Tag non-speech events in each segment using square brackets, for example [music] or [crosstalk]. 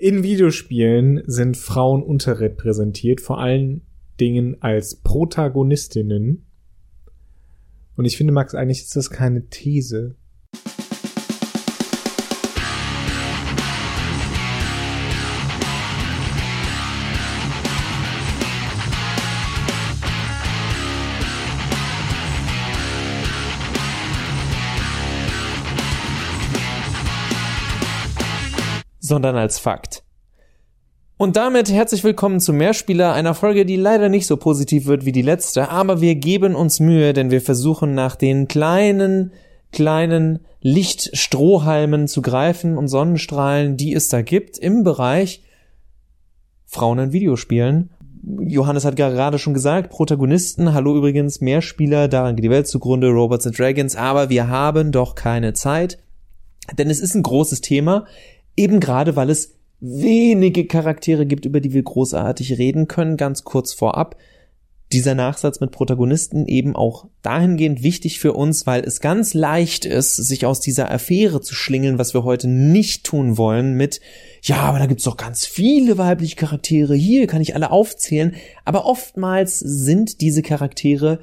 In Videospielen sind Frauen unterrepräsentiert, vor allen Dingen als Protagonistinnen. Und ich finde, Max, eigentlich ist das keine These. Sondern als Fakt. Und damit herzlich willkommen zu Mehrspieler, einer Folge, die leider nicht so positiv wird wie die letzte, aber wir geben uns Mühe, denn wir versuchen nach den kleinen, kleinen Lichtstrohhalmen zu greifen und Sonnenstrahlen, die es da gibt im Bereich Frauen in Videospielen. Johannes hat gerade schon gesagt, Protagonisten, hallo übrigens, Mehrspieler, daran geht die Welt zugrunde, Robots and Dragons, aber wir haben doch keine Zeit, denn es ist ein großes Thema. Eben gerade, weil es wenige Charaktere gibt, über die wir großartig reden können, ganz kurz vorab. Dieser Nachsatz mit Protagonisten eben auch dahingehend wichtig für uns, weil es ganz leicht ist, sich aus dieser Affäre zu schlingeln, was wir heute nicht tun wollen mit, ja, aber da gibt's doch ganz viele weibliche Charaktere, hier kann ich alle aufzählen, aber oftmals sind diese Charaktere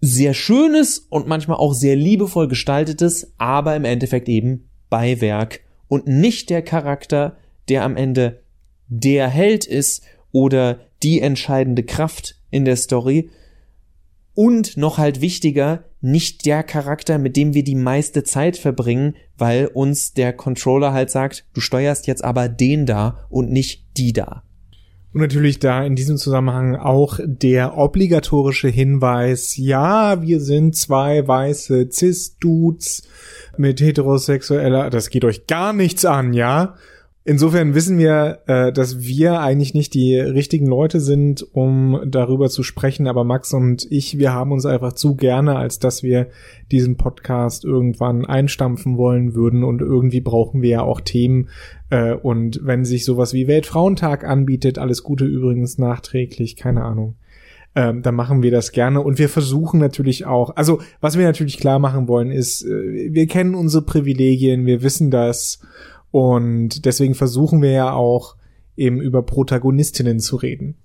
sehr schönes und manchmal auch sehr liebevoll gestaltetes, aber im Endeffekt eben Beiwerk und nicht der Charakter, der am Ende der Held ist oder die entscheidende Kraft in der Story. Und noch halt wichtiger, nicht der Charakter, mit dem wir die meiste Zeit verbringen, weil uns der Controller halt sagt, du steuerst jetzt aber den da und nicht die da. Und natürlich da in diesem Zusammenhang auch der obligatorische Hinweis, ja, wir sind zwei weiße Cis-Dudes mit heterosexueller, das geht euch gar nichts an, ja. Insofern wissen wir, äh, dass wir eigentlich nicht die richtigen Leute sind, um darüber zu sprechen, aber Max und ich, wir haben uns einfach zu gerne, als dass wir diesen Podcast irgendwann einstampfen wollen würden. Und irgendwie brauchen wir ja auch Themen. Äh, und wenn sich sowas wie Weltfrauentag anbietet, alles Gute übrigens nachträglich, keine Ahnung. Ähm, dann machen wir das gerne. Und wir versuchen natürlich auch, also was wir natürlich klar machen wollen ist, äh, wir kennen unsere Privilegien, wir wissen das und deswegen versuchen wir ja auch eben über Protagonistinnen zu reden.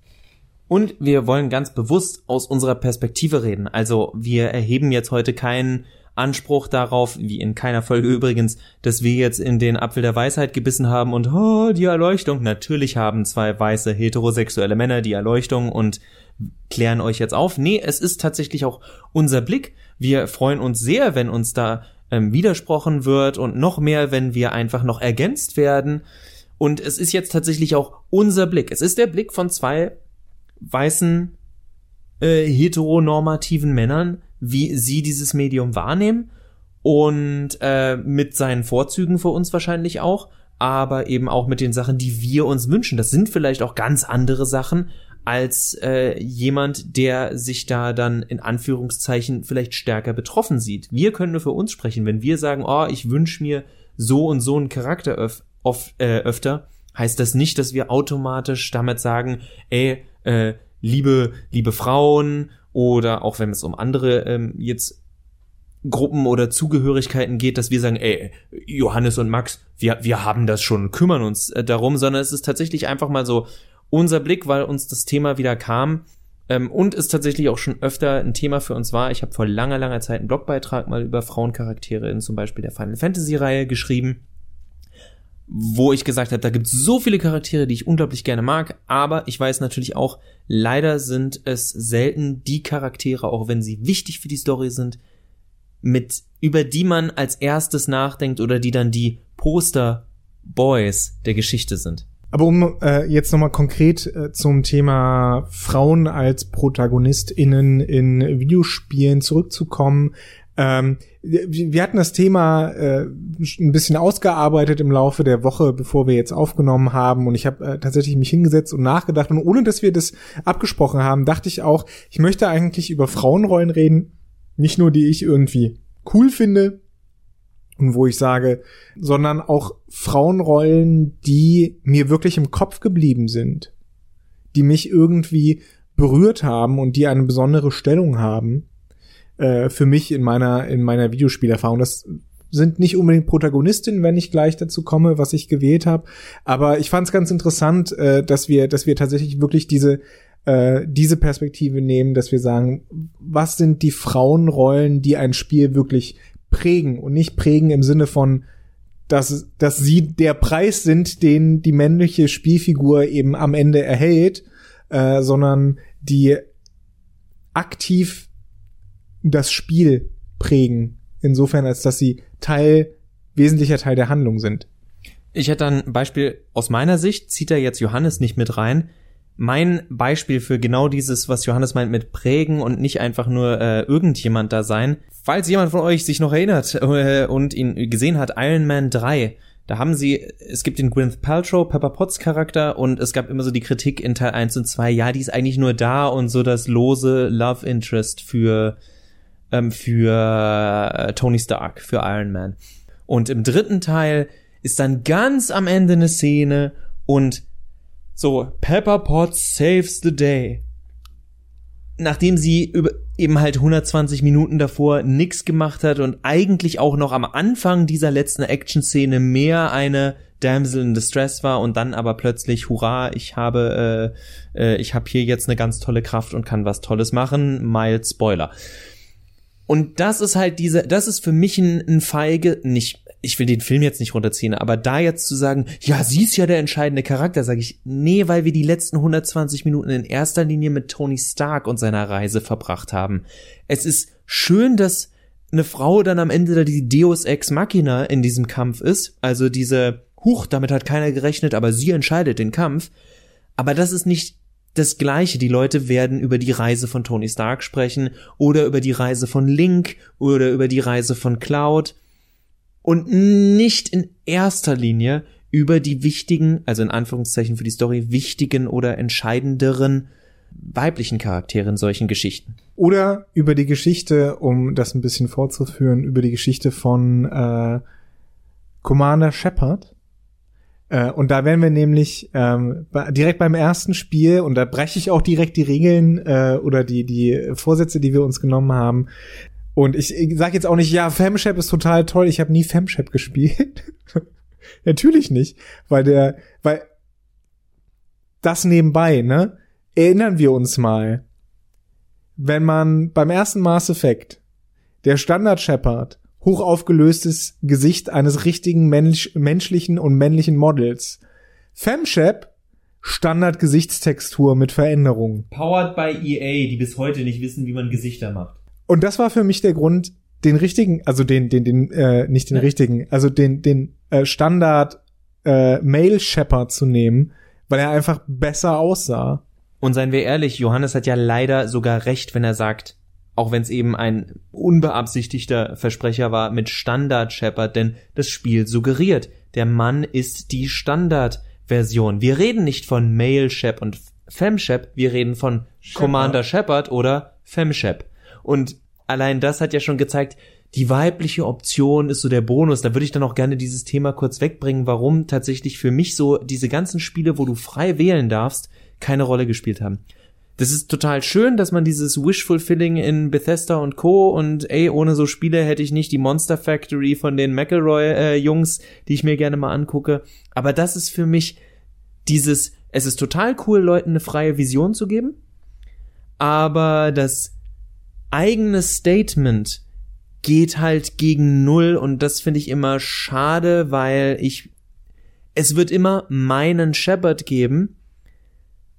Und wir wollen ganz bewusst aus unserer Perspektive reden. Also wir erheben jetzt heute keinen Anspruch darauf, wie in keiner Folge übrigens, dass wir jetzt in den Apfel der Weisheit gebissen haben und oh, die Erleuchtung. Natürlich haben zwei weiße heterosexuelle Männer die Erleuchtung und klären euch jetzt auf. Nee, es ist tatsächlich auch unser Blick. Wir freuen uns sehr, wenn uns da ähm, widersprochen wird und noch mehr, wenn wir einfach noch ergänzt werden. Und es ist jetzt tatsächlich auch unser Blick. Es ist der Blick von zwei weißen äh, heteronormativen Männern, wie sie dieses Medium wahrnehmen und äh, mit seinen Vorzügen für uns wahrscheinlich auch, aber eben auch mit den Sachen, die wir uns wünschen. Das sind vielleicht auch ganz andere Sachen, als äh, jemand, der sich da dann in Anführungszeichen vielleicht stärker betroffen sieht. Wir können nur für uns sprechen, wenn wir sagen, oh, ich wünsche mir so und so einen Charakter öf oft, äh, öfter, heißt das nicht, dass wir automatisch damit sagen, ey, äh, liebe, liebe Frauen oder auch wenn es um andere ähm, jetzt Gruppen oder Zugehörigkeiten geht, dass wir sagen, ey, Johannes und Max, wir, wir haben das schon, kümmern uns äh, darum, sondern es ist tatsächlich einfach mal so, unser Blick, weil uns das Thema wieder kam ähm, und es tatsächlich auch schon öfter ein Thema für uns war. Ich habe vor langer, langer Zeit einen Blogbeitrag mal über Frauencharaktere in zum Beispiel der Final Fantasy Reihe geschrieben, wo ich gesagt habe, da gibt es so viele Charaktere, die ich unglaublich gerne mag, aber ich weiß natürlich auch, leider sind es selten die Charaktere, auch wenn sie wichtig für die Story sind, mit über die man als erstes nachdenkt oder die dann die Poster Boys der Geschichte sind. Aber um äh, jetzt nochmal konkret äh, zum Thema Frauen als ProtagonistInnen in Videospielen zurückzukommen, ähm, wir hatten das Thema äh, ein bisschen ausgearbeitet im Laufe der Woche, bevor wir jetzt aufgenommen haben. Und ich habe äh, tatsächlich mich hingesetzt und nachgedacht. Und ohne dass wir das abgesprochen haben, dachte ich auch, ich möchte eigentlich über Frauenrollen reden. Nicht nur die ich irgendwie cool finde, und wo ich sage, sondern auch Frauenrollen, die mir wirklich im Kopf geblieben sind, die mich irgendwie berührt haben und die eine besondere Stellung haben äh, für mich in meiner in meiner Videospielerfahrung. Das sind nicht unbedingt Protagonistinnen, wenn ich gleich dazu komme, was ich gewählt habe. Aber ich fand es ganz interessant, äh, dass wir, dass wir tatsächlich wirklich diese äh, diese Perspektive nehmen, dass wir sagen, was sind die Frauenrollen, die ein Spiel wirklich prägen und nicht prägen im Sinne von dass, dass sie der Preis sind, den die männliche Spielfigur eben am Ende erhält, äh, sondern die aktiv das Spiel prägen, insofern als dass sie Teil, wesentlicher Teil der Handlung sind. Ich hätte ein Beispiel aus meiner Sicht, zieht er jetzt Johannes nicht mit rein. Mein Beispiel für genau dieses, was Johannes meint mit prägen und nicht einfach nur äh, irgendjemand da sein. Falls jemand von euch sich noch erinnert [laughs] äh, und ihn gesehen hat, Iron Man 3, da haben sie, es gibt den Gwyneth Paltrow, Pepper Potts Charakter und es gab immer so die Kritik in Teil 1 und 2, ja, die ist eigentlich nur da und so das lose Love Interest für, ähm, für äh, Tony Stark, für Iron Man. Und im dritten Teil ist dann ganz am Ende eine Szene und so, Pepper Potts saves the day nachdem sie über, eben halt 120 Minuten davor nix gemacht hat und eigentlich auch noch am Anfang dieser letzten Action-Szene mehr eine Damsel in Distress war und dann aber plötzlich, hurra, ich habe, äh, äh, ich habe hier jetzt eine ganz tolle Kraft und kann was Tolles machen. Mild Spoiler. Und das ist halt diese, das ist für mich ein, ein feige, nicht ich will den Film jetzt nicht runterziehen, aber da jetzt zu sagen, ja, sie ist ja der entscheidende Charakter, sage ich, nee, weil wir die letzten 120 Minuten in erster Linie mit Tony Stark und seiner Reise verbracht haben. Es ist schön, dass eine Frau dann am Ende da die Deus Ex Machina in diesem Kampf ist, also diese, huch, damit hat keiner gerechnet, aber sie entscheidet den Kampf. Aber das ist nicht das Gleiche. Die Leute werden über die Reise von Tony Stark sprechen oder über die Reise von Link oder über die Reise von Cloud und nicht in erster Linie über die wichtigen, also in Anführungszeichen für die Story wichtigen oder entscheidenderen weiblichen Charaktere in solchen Geschichten. Oder über die Geschichte, um das ein bisschen fortzuführen, über die Geschichte von äh, Commander Shepard. Äh, und da werden wir nämlich ähm, direkt beim ersten Spiel, und da breche ich auch direkt die Regeln äh, oder die, die Vorsätze, die wir uns genommen haben, und ich, ich sag jetzt auch nicht, ja, Femshap ist total toll, ich habe nie Femshap gespielt. [laughs] Natürlich nicht, weil der, weil das nebenbei, ne? Erinnern wir uns mal, wenn man beim ersten Mass Effect der Standard Shepard hoch aufgelöstes Gesicht eines richtigen Mensch, menschlichen und männlichen Models. Femshap Standard Gesichtstextur mit Veränderungen. Powered by EA, die bis heute nicht wissen, wie man Gesichter macht. Und das war für mich der Grund, den richtigen, also den, den, den, äh, nicht den richtigen, also den, den äh, Standard äh, Male Shepherd zu nehmen, weil er einfach besser aussah. Und seien wir ehrlich, Johannes hat ja leider sogar recht, wenn er sagt, auch wenn es eben ein unbeabsichtigter Versprecher war mit Standard Shepard, denn das Spiel suggeriert, der Mann ist die Standardversion. Wir reden nicht von Male Shep und Femshep, wir reden von Shepard. Commander Shepard oder Femshep. Und allein das hat ja schon gezeigt, die weibliche Option ist so der Bonus. Da würde ich dann auch gerne dieses Thema kurz wegbringen, warum tatsächlich für mich so diese ganzen Spiele, wo du frei wählen darfst, keine Rolle gespielt haben. Das ist total schön, dass man dieses Wish-Fulfilling in Bethesda und Co. und ey, ohne so Spiele hätte ich nicht die Monster Factory von den McElroy-Jungs, äh, die ich mir gerne mal angucke. Aber das ist für mich dieses, es ist total cool, Leuten eine freie Vision zu geben, aber das eigenes Statement geht halt gegen Null und das finde ich immer schade, weil ich, es wird immer meinen Shepard geben,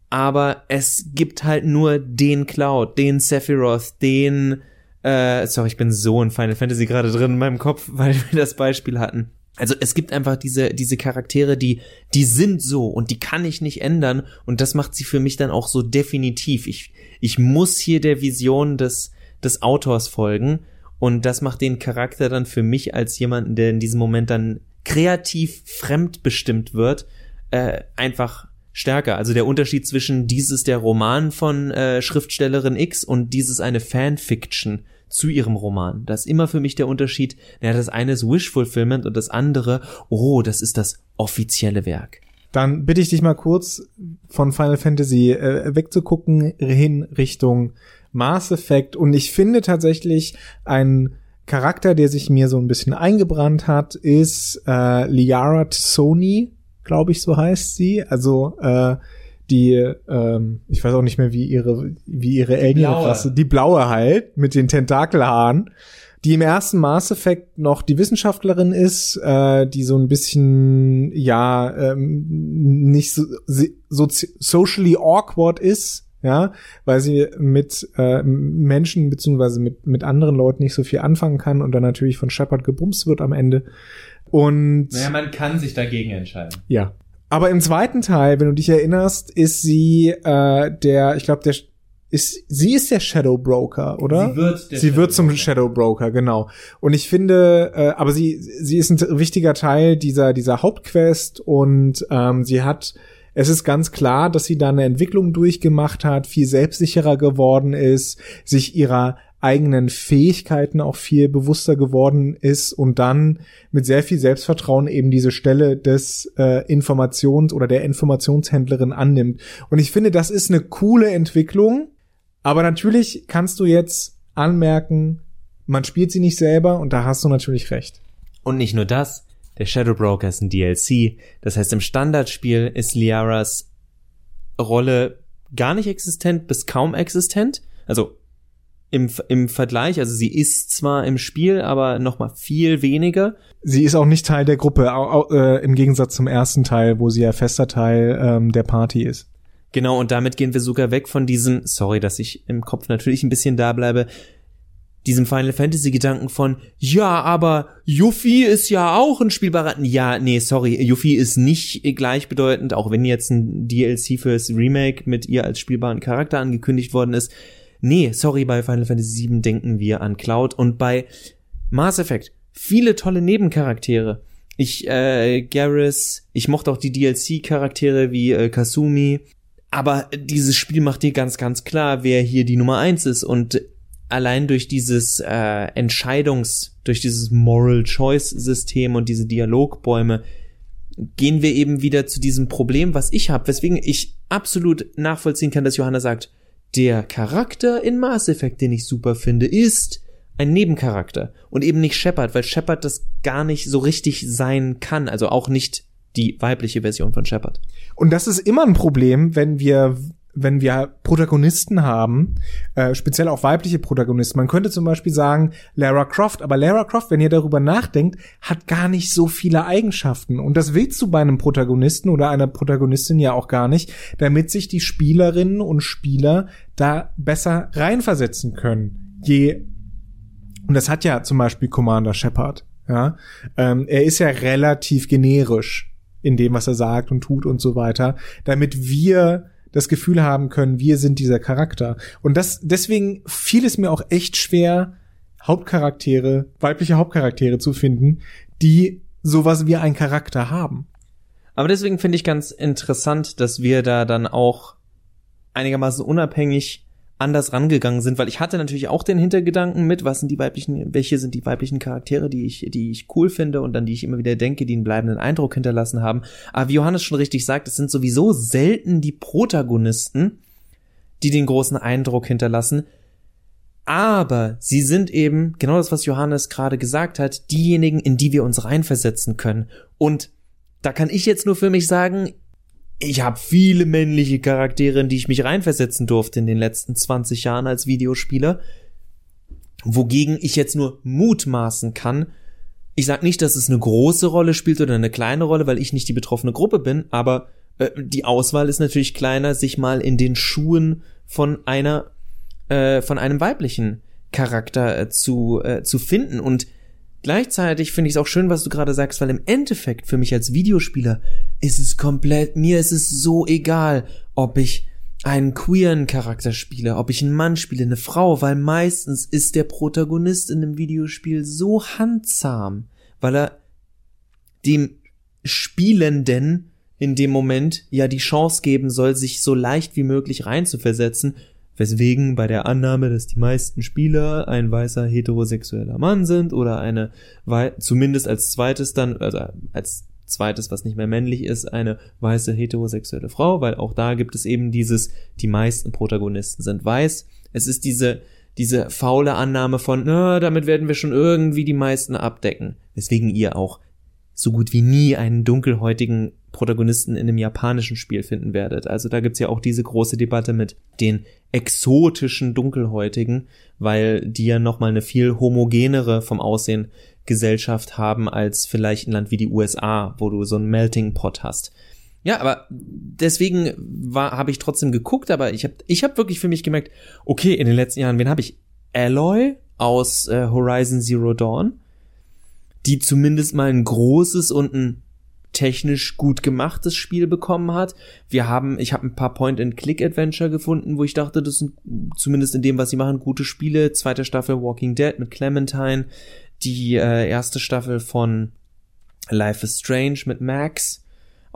aber es gibt halt nur den Cloud, den Sephiroth, den, äh, sorry, ich bin so in Final Fantasy gerade drin in meinem Kopf, [laughs] weil wir das Beispiel hatten. Also es gibt einfach diese, diese Charaktere, die, die sind so und die kann ich nicht ändern und das macht sie für mich dann auch so definitiv. Ich, ich muss hier der Vision des, des Autors folgen. Und das macht den Charakter dann für mich als jemanden, der in diesem Moment dann kreativ fremdbestimmt wird, äh, einfach stärker. Also der Unterschied zwischen dieses der Roman von äh, Schriftstellerin X und dieses eine Fanfiction zu ihrem Roman. Das ist immer für mich der Unterschied. Ja, das eine ist Wish Fulfillment und das andere, oh, das ist das offizielle Werk. Dann bitte ich dich mal kurz von Final Fantasy äh, wegzugucken hin Richtung Mass Effect. Und ich finde tatsächlich ein Charakter, der sich mir so ein bisschen eingebrannt hat, ist äh, Liara Sony, glaube ich, so heißt sie. Also äh, die, ähm, ich weiß auch nicht mehr, wie ihre, wie ihre Alien-Rasse, die blaue halt, mit den Tentakelhaaren, die im ersten Mass Effect noch die Wissenschaftlerin ist, äh, die so ein bisschen, ja, ähm, nicht so, so socially awkward ist, ja, weil sie mit äh, Menschen beziehungsweise mit mit anderen Leuten nicht so viel anfangen kann und dann natürlich von Shepard gebumst wird am Ende. Und naja, man kann sich dagegen entscheiden. Ja. Aber im zweiten Teil, wenn du dich erinnerst, ist sie äh, der, ich glaube, der ist sie ist der Shadow Broker, oder? Sie wird, der sie wird zum Shadow Broker, genau. Und ich finde, äh, aber sie sie ist ein wichtiger Teil dieser dieser Hauptquest und ähm, sie hat es ist ganz klar, dass sie da eine Entwicklung durchgemacht hat, viel selbstsicherer geworden ist, sich ihrer eigenen Fähigkeiten auch viel bewusster geworden ist und dann mit sehr viel Selbstvertrauen eben diese Stelle des äh, Informations- oder der Informationshändlerin annimmt. Und ich finde, das ist eine coole Entwicklung, aber natürlich kannst du jetzt anmerken, man spielt sie nicht selber und da hast du natürlich recht. Und nicht nur das, der Shadow Broker ist ein DLC. Das heißt, im Standardspiel ist Liaras Rolle gar nicht existent bis kaum existent. Also im, im Vergleich, also sie ist zwar im Spiel, aber noch mal viel weniger. Sie ist auch nicht Teil der Gruppe, auch, äh, im Gegensatz zum ersten Teil, wo sie ja fester Teil ähm, der Party ist. Genau, und damit gehen wir sogar weg von diesem, sorry, dass ich im Kopf natürlich ein bisschen da bleibe, diesem Final Fantasy Gedanken von, ja, aber Yuffie ist ja auch ein spielbarer, ja, nee, sorry, Yuffie ist nicht gleichbedeutend, auch wenn jetzt ein DLC fürs Remake mit ihr als spielbaren Charakter angekündigt worden ist. Nee, sorry, bei Final Fantasy VII denken wir an Cloud und bei Mass Effect viele tolle Nebencharaktere. Ich, äh, Garrus, ich mochte auch die DLC-Charaktere wie äh, Kasumi, aber dieses Spiel macht dir ganz, ganz klar, wer hier die Nummer eins ist und allein durch dieses äh, Entscheidungs, durch dieses Moral Choice System und diese Dialogbäume gehen wir eben wieder zu diesem Problem, was ich habe, weswegen ich absolut nachvollziehen kann, dass Johanna sagt, der Charakter in Mass Effect, den ich super finde, ist ein Nebencharakter und eben nicht Shepard, weil Shepard das gar nicht so richtig sein kann, also auch nicht die weibliche Version von Shepard. Und das ist immer ein Problem, wenn wir wenn wir Protagonisten haben, äh, speziell auch weibliche Protagonisten. Man könnte zum Beispiel sagen Lara Croft, aber Lara Croft, wenn ihr darüber nachdenkt, hat gar nicht so viele Eigenschaften. Und das willst du bei einem Protagonisten oder einer Protagonistin ja auch gar nicht, damit sich die Spielerinnen und Spieler da besser reinversetzen können. Je und das hat ja zum Beispiel Commander Shepard. Ja, ähm, er ist ja relativ generisch in dem, was er sagt und tut und so weiter, damit wir das Gefühl haben können, wir sind dieser Charakter. Und das, deswegen fiel es mir auch echt schwer, Hauptcharaktere, weibliche Hauptcharaktere zu finden, die sowas wie einen Charakter haben. Aber deswegen finde ich ganz interessant, dass wir da dann auch einigermaßen unabhängig anders rangegangen sind, weil ich hatte natürlich auch den Hintergedanken mit, was sind die weiblichen, welche sind die weiblichen Charaktere, die ich, die ich cool finde und an die ich immer wieder denke, die einen bleibenden Eindruck hinterlassen haben. Aber wie Johannes schon richtig sagt, es sind sowieso selten die Protagonisten, die den großen Eindruck hinterlassen. Aber sie sind eben, genau das, was Johannes gerade gesagt hat, diejenigen, in die wir uns reinversetzen können. Und da kann ich jetzt nur für mich sagen, ich habe viele männliche Charaktere, in die ich mich reinversetzen durfte in den letzten 20 Jahren als Videospieler. Wogegen ich jetzt nur mutmaßen kann. Ich sag nicht, dass es eine große Rolle spielt oder eine kleine Rolle, weil ich nicht die betroffene Gruppe bin, aber äh, die Auswahl ist natürlich kleiner, sich mal in den Schuhen von einer, äh, von einem weiblichen Charakter äh, zu, äh, zu finden. Und Gleichzeitig finde ich es auch schön, was du gerade sagst, weil im Endeffekt für mich als Videospieler ist es komplett, mir ist es so egal, ob ich einen queeren Charakter spiele, ob ich einen Mann spiele, eine Frau, weil meistens ist der Protagonist in einem Videospiel so handsam, weil er dem Spielenden in dem Moment ja die Chance geben soll, sich so leicht wie möglich reinzuversetzen Weswegen bei der Annahme, dass die meisten Spieler ein weißer heterosexueller Mann sind oder eine, zumindest als zweites dann, also als zweites, was nicht mehr männlich ist, eine weiße heterosexuelle Frau, weil auch da gibt es eben dieses, die meisten Protagonisten sind weiß. Es ist diese, diese faule Annahme von, na, damit werden wir schon irgendwie die meisten abdecken. Weswegen ihr auch so gut wie nie einen dunkelhäutigen Protagonisten in einem japanischen Spiel finden werdet. Also da gibt's ja auch diese große Debatte mit den exotischen Dunkelhäutigen, weil die ja nochmal eine viel homogenere vom Aussehen Gesellschaft haben als vielleicht ein Land wie die USA, wo du so einen Melting Pot hast. Ja, aber deswegen war habe ich trotzdem geguckt, aber ich habe ich hab wirklich für mich gemerkt, okay, in den letzten Jahren, wen habe ich? Alloy aus äh, Horizon Zero Dawn, die zumindest mal ein großes und ein technisch gut gemachtes Spiel bekommen hat. Wir haben, ich habe ein paar Point-and-Click-Adventure gefunden, wo ich dachte, das sind zumindest in dem, was sie machen, gute Spiele. Zweite Staffel Walking Dead mit Clementine, die äh, erste Staffel von Life is Strange mit Max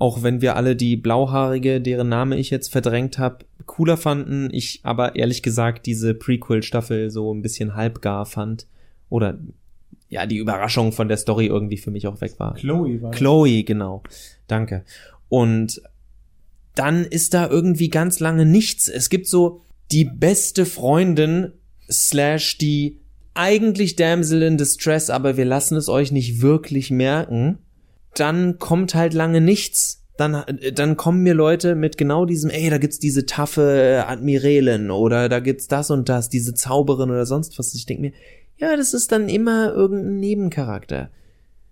auch wenn wir alle die Blauhaarige, deren Name ich jetzt verdrängt habe, cooler fanden, ich aber ehrlich gesagt diese Prequel-Staffel so ein bisschen halbgar fand. Oder ja, die Überraschung von der Story irgendwie für mich auch weg war. Chloe war. Chloe, genau. Danke. Und dann ist da irgendwie ganz lange nichts. Es gibt so die beste Freundin slash die eigentlich Damsel in Distress, aber wir lassen es euch nicht wirklich merken dann kommt halt lange nichts. Dann, dann kommen mir Leute mit genau diesem, ey, da gibt's diese taffe Admiralin oder da gibt's das und das, diese Zauberin oder sonst was. Ich denke mir, ja, das ist dann immer irgendein Nebencharakter.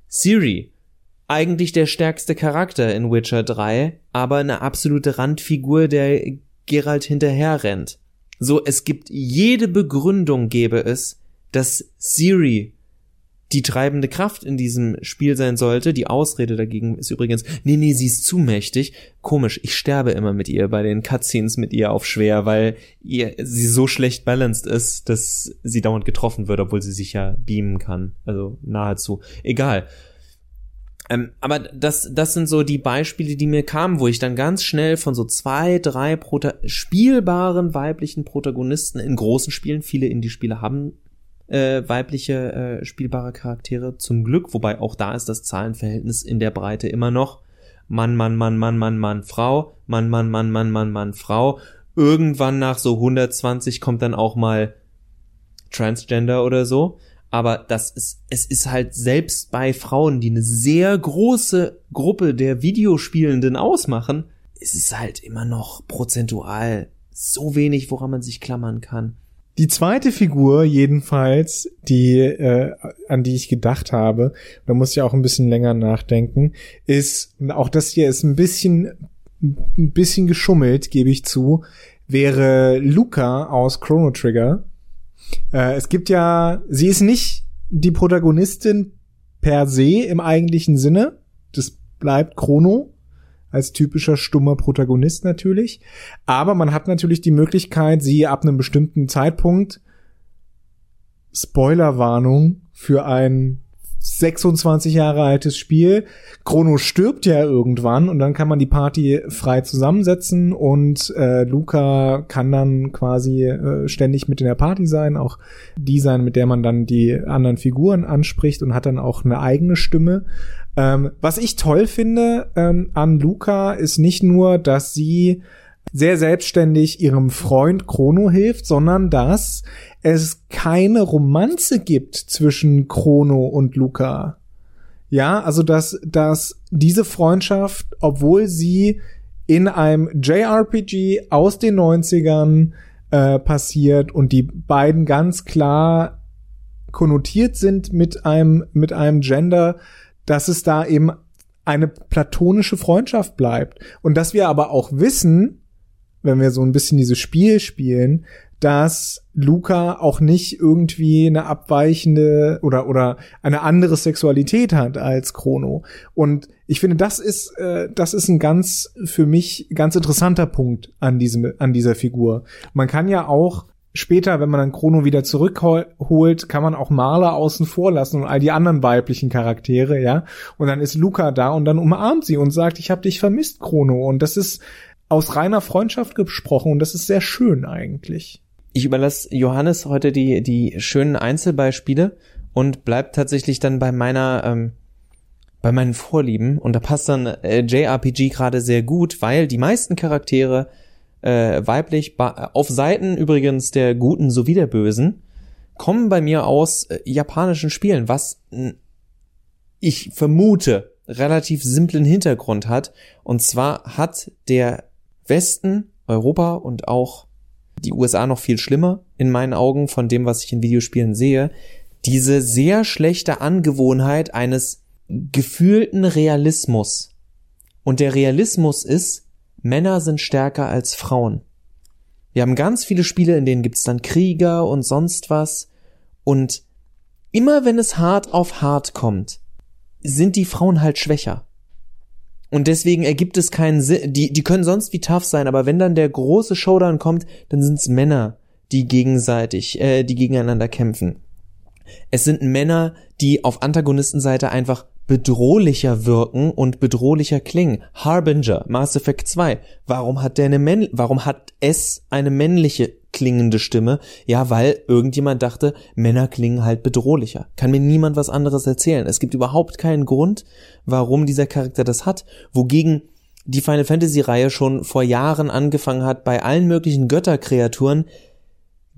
Siri, eigentlich der stärkste Charakter in Witcher 3, aber eine absolute Randfigur, der Geralt hinterher rennt. So, es gibt jede Begründung gäbe es, dass Siri die treibende Kraft in diesem Spiel sein sollte. Die Ausrede dagegen ist übrigens, nee, nee, sie ist zu mächtig. Komisch, ich sterbe immer mit ihr bei den Cutscenes mit ihr auf schwer, weil ihr, sie so schlecht balanced ist, dass sie dauernd getroffen wird, obwohl sie sich ja beamen kann. Also nahezu. Egal. Ähm, aber das, das sind so die Beispiele, die mir kamen, wo ich dann ganz schnell von so zwei, drei Prota spielbaren weiblichen Protagonisten in großen Spielen, viele Indie-Spiele haben äh, weibliche äh, spielbare Charaktere, zum Glück, wobei auch da ist das Zahlenverhältnis in der Breite immer noch Mann, Mann, Mann, Mann, Mann, Mann, Frau, Mann, Mann, Mann, Mann, Mann, Mann, Frau. Irgendwann nach so 120 kommt dann auch mal Transgender oder so. Aber das ist, es ist halt selbst bei Frauen, die eine sehr große Gruppe der Videospielenden ausmachen, ist es halt immer noch prozentual so wenig, woran man sich klammern kann. Die zweite Figur jedenfalls, die äh, an die ich gedacht habe, da muss ich auch ein bisschen länger nachdenken, ist auch das hier ist ein bisschen ein bisschen geschummelt, gebe ich zu, wäre Luca aus Chrono Trigger. Äh, es gibt ja, sie ist nicht die Protagonistin per se im eigentlichen Sinne. Das bleibt Chrono als typischer stummer Protagonist natürlich. Aber man hat natürlich die Möglichkeit, sie ab einem bestimmten Zeitpunkt Spoilerwarnung für ein 26 Jahre altes Spiel. Chrono stirbt ja irgendwann und dann kann man die Party frei zusammensetzen und äh, Luca kann dann quasi äh, ständig mit in der Party sein, auch die sein, mit der man dann die anderen Figuren anspricht und hat dann auch eine eigene Stimme. Ähm, was ich toll finde ähm, an Luca ist nicht nur, dass sie sehr selbstständig ihrem Freund Chrono hilft, sondern dass es keine Romanze gibt zwischen Chrono und Luca. Ja, also dass, dass diese Freundschaft, obwohl sie in einem JRPG aus den 90ern äh, passiert und die beiden ganz klar konnotiert sind mit einem, mit einem Gender, dass es da eben eine platonische Freundschaft bleibt. Und dass wir aber auch wissen, wenn wir so ein bisschen dieses Spiel spielen, dass Luca auch nicht irgendwie eine abweichende oder oder eine andere Sexualität hat als Chrono und ich finde das ist äh, das ist ein ganz für mich ganz interessanter Punkt an diesem an dieser Figur man kann ja auch später, wenn man dann Chrono wieder zurückholt, kann man auch Marla außen vor lassen und all die anderen weiblichen Charaktere, ja. Und dann ist Luca da und dann umarmt sie und sagt, ich habe dich vermisst, Chrono. Und das ist aus reiner Freundschaft gesprochen und das ist sehr schön eigentlich. Ich überlasse Johannes heute die, die schönen Einzelbeispiele und bleib tatsächlich dann bei meiner, ähm, bei meinen Vorlieben. Und da passt dann äh, JRPG gerade sehr gut, weil die meisten Charaktere äh, weiblich auf Seiten übrigens der Guten sowie der Bösen kommen bei mir aus äh, japanischen Spielen, was ich vermute relativ simplen Hintergrund hat. Und zwar hat der Westen, Europa und auch die USA noch viel schlimmer in meinen Augen von dem, was ich in Videospielen sehe, diese sehr schlechte Angewohnheit eines gefühlten Realismus. Und der Realismus ist, Männer sind stärker als Frauen. Wir haben ganz viele Spiele, in denen gibt's dann Krieger und sonst was. Und immer wenn es hart auf hart kommt, sind die Frauen halt schwächer. Und deswegen ergibt es keinen Sinn. Die, die können sonst wie tough sein, aber wenn dann der große Showdown kommt, dann sind's Männer, die gegenseitig, äh, die gegeneinander kämpfen. Es sind Männer, die auf Antagonistenseite einfach bedrohlicher wirken und bedrohlicher klingen. Harbinger, Mass Effect 2. Warum hat der eine Männ warum hat es eine männliche klingende Stimme? Ja, weil irgendjemand dachte, Männer klingen halt bedrohlicher. Kann mir niemand was anderes erzählen. Es gibt überhaupt keinen Grund, warum dieser Charakter das hat, wogegen die Final Fantasy Reihe schon vor Jahren angefangen hat, bei allen möglichen Götterkreaturen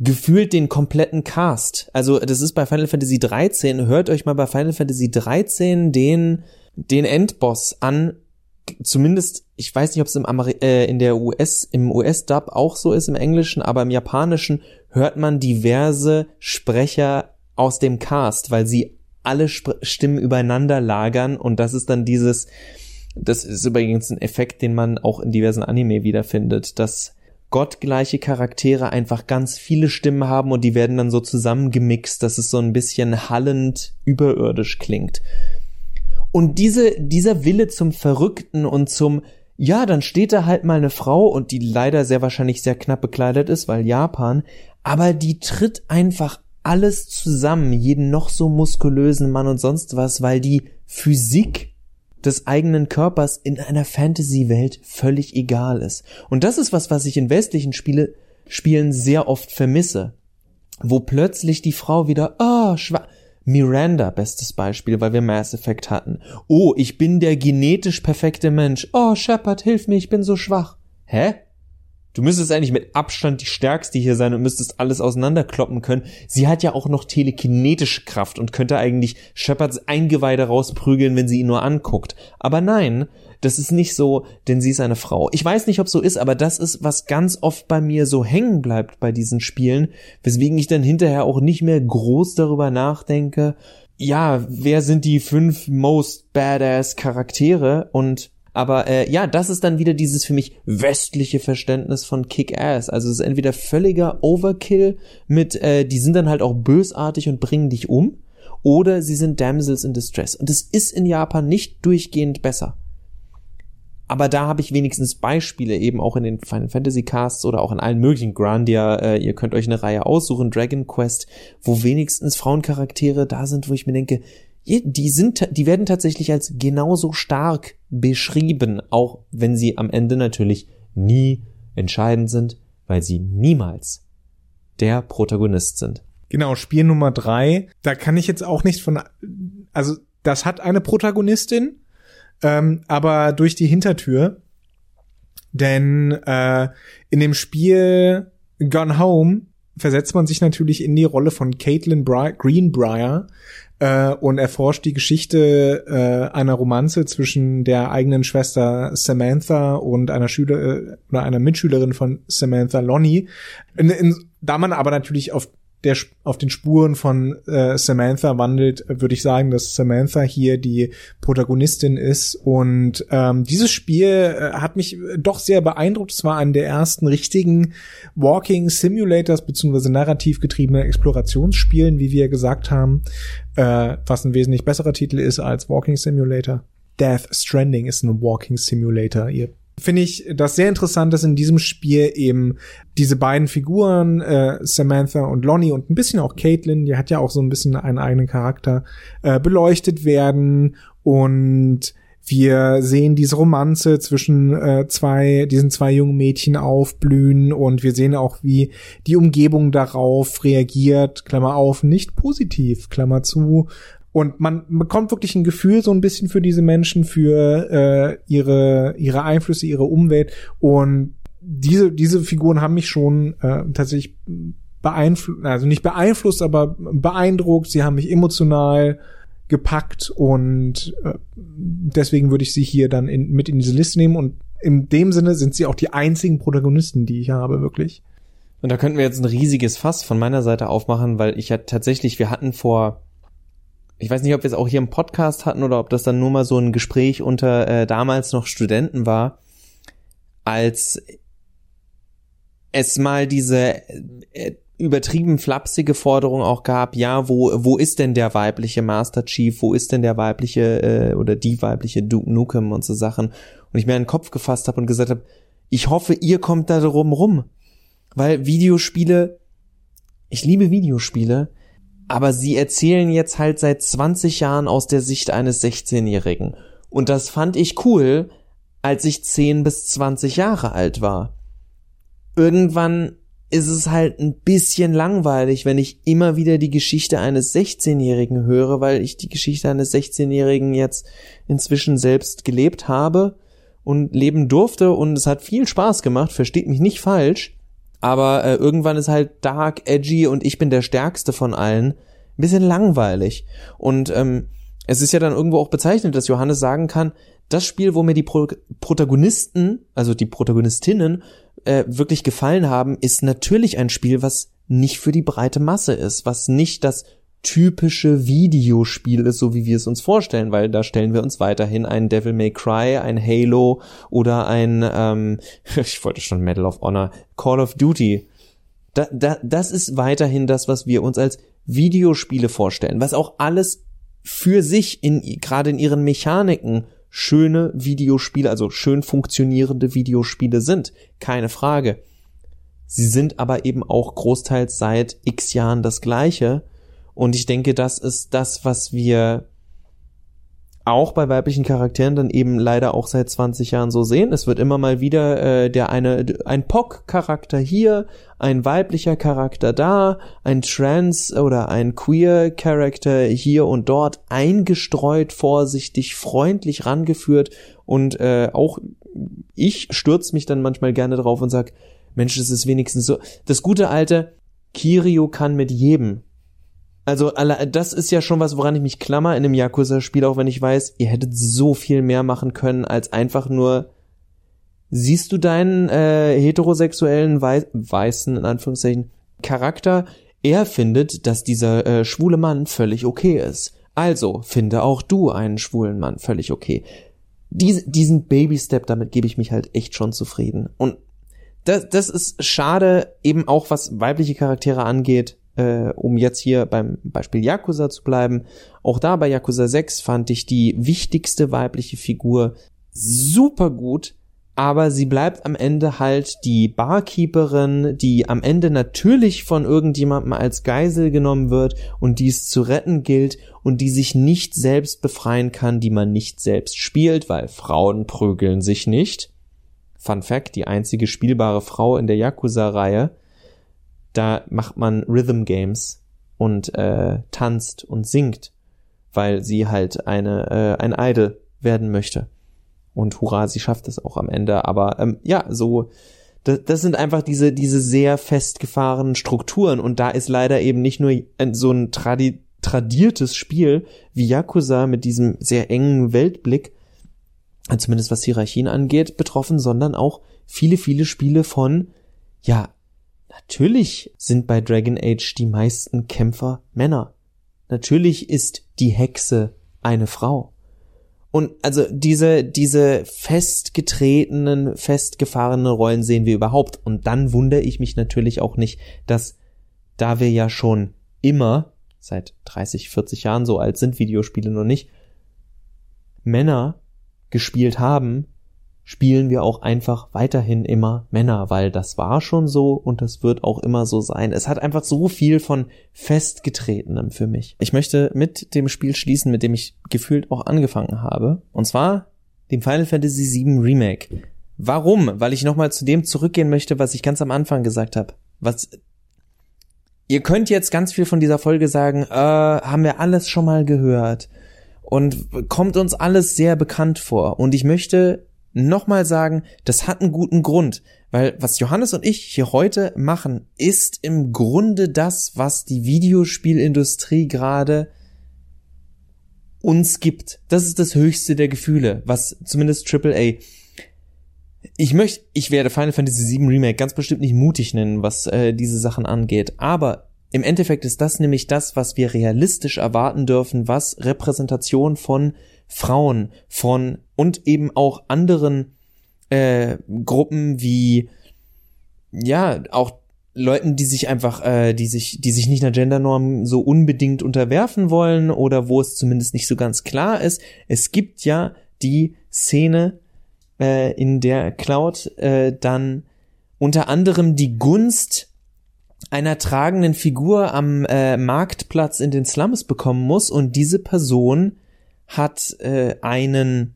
gefühlt den kompletten Cast. Also das ist bei Final Fantasy 13, hört euch mal bei Final Fantasy 13 den, den Endboss an. Zumindest, ich weiß nicht, ob es im Ameri äh, in der US, im US-Dub auch so ist, im Englischen, aber im Japanischen hört man diverse Sprecher aus dem Cast, weil sie alle Sp Stimmen übereinander lagern und das ist dann dieses, das ist übrigens ein Effekt, den man auch in diversen Anime wiederfindet, dass gottgleiche Charaktere einfach ganz viele Stimmen haben und die werden dann so zusammengemixt, dass es so ein bisschen hallend überirdisch klingt. Und diese, dieser Wille zum Verrückten und zum, ja, dann steht da halt mal eine Frau und die leider sehr wahrscheinlich sehr knapp bekleidet ist, weil Japan, aber die tritt einfach alles zusammen, jeden noch so muskulösen Mann und sonst was, weil die Physik des eigenen Körpers in einer Fantasy-Welt völlig egal ist. Und das ist was, was ich in westlichen Spiele, Spielen sehr oft vermisse. Wo plötzlich die Frau wieder, oh, schwach. Miranda, bestes Beispiel, weil wir Mass Effect hatten. Oh, ich bin der genetisch perfekte Mensch. Oh, Shepard, hilf mir, ich bin so schwach. Hä? Du müsstest eigentlich mit Abstand die stärkste hier sein und müsstest alles auseinanderkloppen können. Sie hat ja auch noch telekinetische Kraft und könnte eigentlich Shepards Eingeweide rausprügeln, wenn sie ihn nur anguckt. Aber nein, das ist nicht so, denn sie ist eine Frau. Ich weiß nicht, ob so ist, aber das ist, was ganz oft bei mir so hängen bleibt bei diesen Spielen, weswegen ich dann hinterher auch nicht mehr groß darüber nachdenke, ja, wer sind die fünf most badass Charaktere und aber äh, ja, das ist dann wieder dieses für mich westliche Verständnis von Kick-Ass. Also es ist entweder völliger Overkill mit, äh, die sind dann halt auch bösartig und bringen dich um, oder sie sind Damsels in Distress. Und es ist in Japan nicht durchgehend besser. Aber da habe ich wenigstens Beispiele eben auch in den Final Fantasy Casts oder auch in allen möglichen Grandia. Äh, ihr könnt euch eine Reihe aussuchen, Dragon Quest, wo wenigstens Frauencharaktere da sind, wo ich mir denke, die sind, die werden tatsächlich als genauso stark beschrieben, auch wenn sie am Ende natürlich nie entscheidend sind, weil sie niemals der Protagonist sind. Genau, Spiel Nummer drei. Da kann ich jetzt auch nicht von, also das hat eine Protagonistin, ähm, aber durch die Hintertür. Denn äh, in dem Spiel Gone Home versetzt man sich natürlich in die Rolle von Caitlin Bri Greenbrier, äh, und erforscht die Geschichte äh, einer Romanze zwischen der eigenen Schwester Samantha und einer Schüler äh, oder einer Mitschülerin von Samantha Lonnie. In, in, da man aber natürlich auf der auf den Spuren von äh, Samantha wandelt, würde ich sagen, dass Samantha hier die Protagonistin ist. Und ähm, dieses Spiel äh, hat mich doch sehr beeindruckt. Es war einer der ersten richtigen Walking Simulators beziehungsweise narrativ getriebene Explorationsspielen, wie wir gesagt haben, äh, was ein wesentlich besserer Titel ist als Walking Simulator. Death Stranding ist ein Walking Simulator. Ihr finde ich das sehr interessant, dass in diesem Spiel eben diese beiden Figuren, äh, Samantha und Lonnie und ein bisschen auch Caitlin, die hat ja auch so ein bisschen einen eigenen Charakter, äh, beleuchtet werden. Und wir sehen diese Romanze zwischen äh, zwei, diesen zwei jungen Mädchen aufblühen. Und wir sehen auch, wie die Umgebung darauf reagiert, Klammer auf, nicht positiv, Klammer zu, und man bekommt wirklich ein Gefühl so ein bisschen für diese Menschen, für äh, ihre, ihre Einflüsse, ihre Umwelt. Und diese, diese Figuren haben mich schon äh, tatsächlich beeinflusst, also nicht beeinflusst, aber beeindruckt. Sie haben mich emotional gepackt und äh, deswegen würde ich sie hier dann in, mit in diese Liste nehmen und in dem Sinne sind sie auch die einzigen Protagonisten, die ich habe, wirklich. Und da könnten wir jetzt ein riesiges Fass von meiner Seite aufmachen, weil ich ja tatsächlich, wir hatten vor, ich weiß nicht, ob wir es auch hier im Podcast hatten oder ob das dann nur mal so ein Gespräch unter äh, damals noch Studenten war, als es mal diese äh, übertrieben flapsige Forderung auch gab, ja, wo, wo ist denn der weibliche Master Chief, wo ist denn der weibliche äh, oder die weibliche Duke Nukem und so Sachen. Und ich mir einen Kopf gefasst habe und gesagt habe, ich hoffe, ihr kommt da drum rum. Weil Videospiele, ich liebe Videospiele, aber sie erzählen jetzt halt seit 20 Jahren aus der Sicht eines 16-Jährigen. Und das fand ich cool, als ich 10 bis 20 Jahre alt war. Irgendwann ist es halt ein bisschen langweilig, wenn ich immer wieder die Geschichte eines 16-Jährigen höre, weil ich die Geschichte eines 16-Jährigen jetzt inzwischen selbst gelebt habe und leben durfte und es hat viel Spaß gemacht, versteht mich nicht falsch, aber äh, irgendwann ist halt dark, edgy und ich bin der stärkste von allen, ein bisschen langweilig. Und ähm, es ist ja dann irgendwo auch bezeichnet, dass Johannes sagen kann, das Spiel, wo mir die Pro Protagonisten, also die Protagonistinnen, äh, wirklich gefallen haben, ist natürlich ein Spiel, was nicht für die breite Masse ist, was nicht das typische Videospiel ist, so wie wir es uns vorstellen, weil da stellen wir uns weiterhin ein Devil May Cry, ein Halo oder ein, ähm, [laughs] ich wollte schon Medal of Honor, Call of Duty. Da, da, das ist weiterhin das, was wir uns als Videospiele vorstellen, was auch alles für sich in gerade in ihren Mechaniken schöne Videospiele, also schön funktionierende Videospiele sind, keine Frage. Sie sind aber eben auch großteils seit x Jahren das gleiche. Und ich denke, das ist das, was wir auch bei weiblichen Charakteren dann eben leider auch seit 20 Jahren so sehen. Es wird immer mal wieder äh, der eine ein POC-Charakter hier, ein weiblicher Charakter da, ein Trans oder ein Queer-Charakter hier und dort eingestreut, vorsichtig, freundlich rangeführt und äh, auch ich stürz mich dann manchmal gerne drauf und sag, Mensch, das ist wenigstens so. Das gute alte Kirio kann mit jedem also das ist ja schon was, woran ich mich klammer in einem Yakuza-Spiel, auch wenn ich weiß, ihr hättet so viel mehr machen können, als einfach nur siehst du deinen äh, heterosexuellen Wei weißen in Anführungszeichen Charakter, er findet, dass dieser äh, schwule Mann völlig okay ist. Also finde auch du einen schwulen Mann völlig okay. Dies, diesen Baby-Step, damit gebe ich mich halt echt schon zufrieden. Und das, das ist schade, eben auch was weibliche Charaktere angeht äh, um jetzt hier beim Beispiel Yakuza zu bleiben, auch da bei Yakuza 6 fand ich die wichtigste weibliche Figur super gut, aber sie bleibt am Ende halt die Barkeeperin, die am Ende natürlich von irgendjemandem als Geisel genommen wird und die es zu retten gilt und die sich nicht selbst befreien kann, die man nicht selbst spielt, weil Frauen prügeln sich nicht. Fun Fact, die einzige spielbare Frau in der Yakuza-Reihe da macht man Rhythm Games und äh, tanzt und singt, weil sie halt eine äh, ein Idol werden möchte. Und hurra, sie schafft es auch am Ende. Aber ähm, ja, so das, das sind einfach diese diese sehr festgefahrenen Strukturen und da ist leider eben nicht nur so ein tradi tradiertes Spiel wie Yakuza mit diesem sehr engen Weltblick, zumindest was Hierarchien angeht, betroffen, sondern auch viele, viele Spiele von, ja, Natürlich sind bei Dragon Age die meisten Kämpfer Männer. Natürlich ist die Hexe eine Frau. Und also diese, diese festgetretenen, festgefahrenen Rollen sehen wir überhaupt. Und dann wundere ich mich natürlich auch nicht, dass da wir ja schon immer, seit 30, 40 Jahren so alt sind Videospiele noch nicht, Männer gespielt haben, spielen wir auch einfach weiterhin immer Männer, weil das war schon so und das wird auch immer so sein. Es hat einfach so viel von festgetretenem für mich. Ich möchte mit dem Spiel schließen, mit dem ich gefühlt auch angefangen habe, und zwar dem Final Fantasy VII Remake. Warum? Weil ich nochmal zu dem zurückgehen möchte, was ich ganz am Anfang gesagt habe. Was Ihr könnt jetzt ganz viel von dieser Folge sagen, äh, haben wir alles schon mal gehört und kommt uns alles sehr bekannt vor. Und ich möchte nochmal sagen, das hat einen guten Grund, weil was Johannes und ich hier heute machen, ist im Grunde das, was die Videospielindustrie gerade uns gibt. Das ist das höchste der Gefühle, was zumindest AAA. Ich möchte, ich werde Final Fantasy VII Remake ganz bestimmt nicht mutig nennen, was äh, diese Sachen angeht, aber im Endeffekt ist das nämlich das, was wir realistisch erwarten dürfen, was Repräsentation von Frauen, von und eben auch anderen äh, Gruppen wie ja auch Leuten, die sich einfach, äh, die sich, die sich nicht einer Gendernorm so unbedingt unterwerfen wollen oder wo es zumindest nicht so ganz klar ist. Es gibt ja die Szene, äh, in der Cloud äh, dann unter anderem die Gunst einer tragenden Figur am äh, Marktplatz in den Slums bekommen muss und diese Person hat äh, einen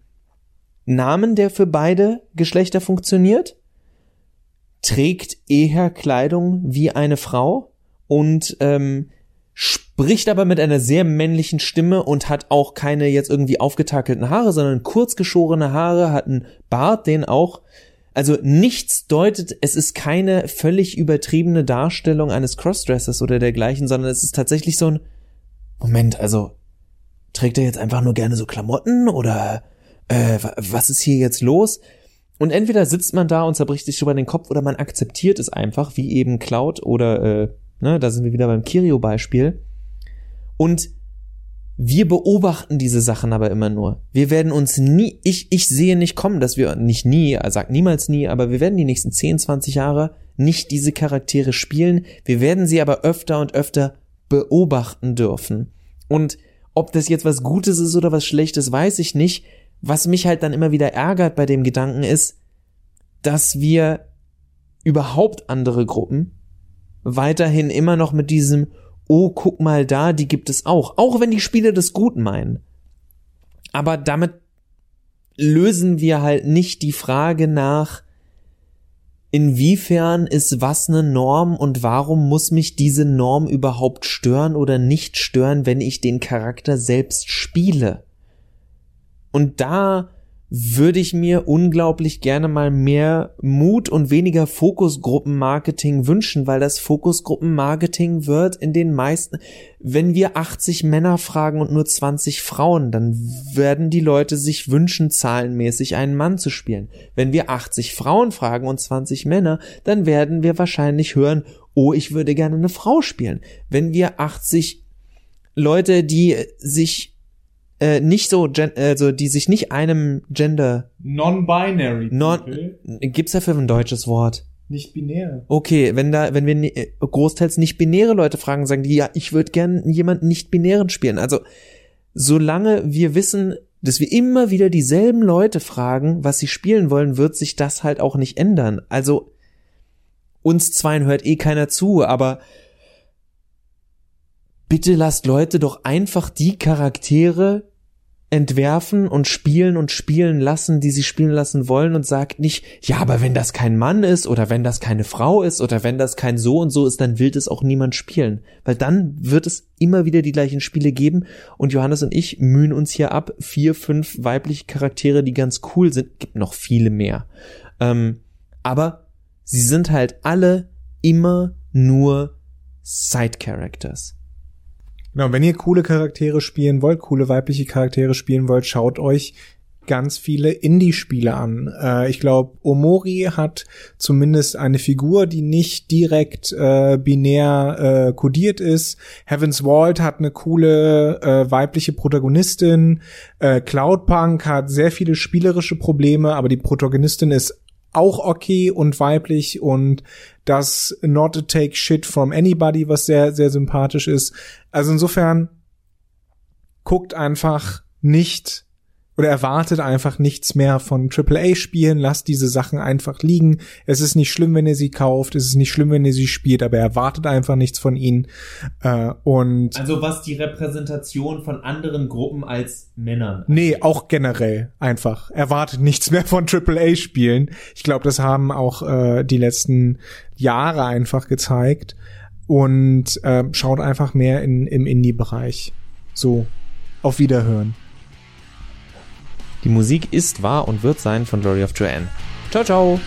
Namen, der für beide Geschlechter funktioniert? Trägt eher Kleidung wie eine Frau und ähm, spricht aber mit einer sehr männlichen Stimme und hat auch keine jetzt irgendwie aufgetakelten Haare, sondern kurzgeschorene Haare, hat einen Bart, den auch. Also nichts deutet, es ist keine völlig übertriebene Darstellung eines Crossdressers oder dergleichen, sondern es ist tatsächlich so ein Moment, also trägt er jetzt einfach nur gerne so Klamotten oder äh, was ist hier jetzt los? Und entweder sitzt man da und zerbricht sich über den Kopf oder man akzeptiert es einfach, wie eben Cloud oder, äh, ne, da sind wir wieder beim Kirio-Beispiel. Und wir beobachten diese Sachen aber immer nur. Wir werden uns nie, ich, ich sehe nicht kommen, dass wir, nicht nie, er sagt niemals nie, aber wir werden die nächsten 10, 20 Jahre nicht diese Charaktere spielen. Wir werden sie aber öfter und öfter beobachten dürfen. Und ob das jetzt was Gutes ist oder was Schlechtes, weiß ich nicht was mich halt dann immer wieder ärgert bei dem Gedanken ist, dass wir überhaupt andere Gruppen weiterhin immer noch mit diesem Oh, guck mal da, die gibt es auch. Auch wenn die Spiele das gut meinen. Aber damit lösen wir halt nicht die Frage nach, inwiefern ist was eine Norm und warum muss mich diese Norm überhaupt stören oder nicht stören, wenn ich den Charakter selbst spiele. Und da würde ich mir unglaublich gerne mal mehr Mut und weniger Fokusgruppenmarketing wünschen, weil das Fokusgruppenmarketing wird in den meisten, wenn wir 80 Männer fragen und nur 20 Frauen, dann werden die Leute sich wünschen, zahlenmäßig einen Mann zu spielen. Wenn wir 80 Frauen fragen und 20 Männer, dann werden wir wahrscheinlich hören, oh, ich würde gerne eine Frau spielen. Wenn wir 80 Leute, die sich äh, nicht so, also die sich nicht einem Gender non-binary non gibt's dafür ein deutsches Wort? Nicht binär. Okay, wenn da, wenn wir äh, großteils nicht binäre Leute fragen, sagen die ja, ich würde gern jemanden nicht binären spielen. Also solange wir wissen, dass wir immer wieder dieselben Leute fragen, was sie spielen wollen, wird sich das halt auch nicht ändern. Also uns zweien hört eh keiner zu, aber bitte lasst Leute doch einfach die Charaktere entwerfen und spielen und spielen lassen, die sie spielen lassen wollen und sagt nicht, ja, aber wenn das kein Mann ist oder wenn das keine Frau ist oder wenn das kein so und so ist, dann will es auch niemand spielen. Weil dann wird es immer wieder die gleichen Spiele geben und Johannes und ich mühen uns hier ab, vier, fünf weibliche Charaktere, die ganz cool sind, gibt noch viele mehr. Ähm, aber sie sind halt alle immer nur Side Characters. Genau, wenn ihr coole Charaktere spielen wollt, coole weibliche Charaktere spielen wollt, schaut euch ganz viele Indie-Spiele an. Äh, ich glaube, Omori hat zumindest eine Figur, die nicht direkt äh, binär äh, kodiert ist. Heaven's Vault hat eine coole äh, weibliche Protagonistin. Äh, Cloudpunk hat sehr viele spielerische Probleme, aber die Protagonistin ist auch okay und weiblich und das Not to Take Shit from Anybody, was sehr, sehr sympathisch ist. Also insofern guckt einfach nicht oder erwartet einfach nichts mehr von AAA-Spielen, lasst diese Sachen einfach liegen. Es ist nicht schlimm, wenn ihr sie kauft, es ist nicht schlimm, wenn ihr sie spielt, aber erwartet einfach nichts von ihnen. Äh, und also was die Repräsentation von anderen Gruppen als Männern. Nee, auch generell einfach. Erwartet nichts mehr von AAA-Spielen. Ich glaube, das haben auch äh, die letzten Jahre einfach gezeigt. Und äh, schaut einfach mehr in, im Indie-Bereich. So, auf Wiederhören. Die Musik ist, war und wird sein von Glory of Joanne. Ciao, ciao!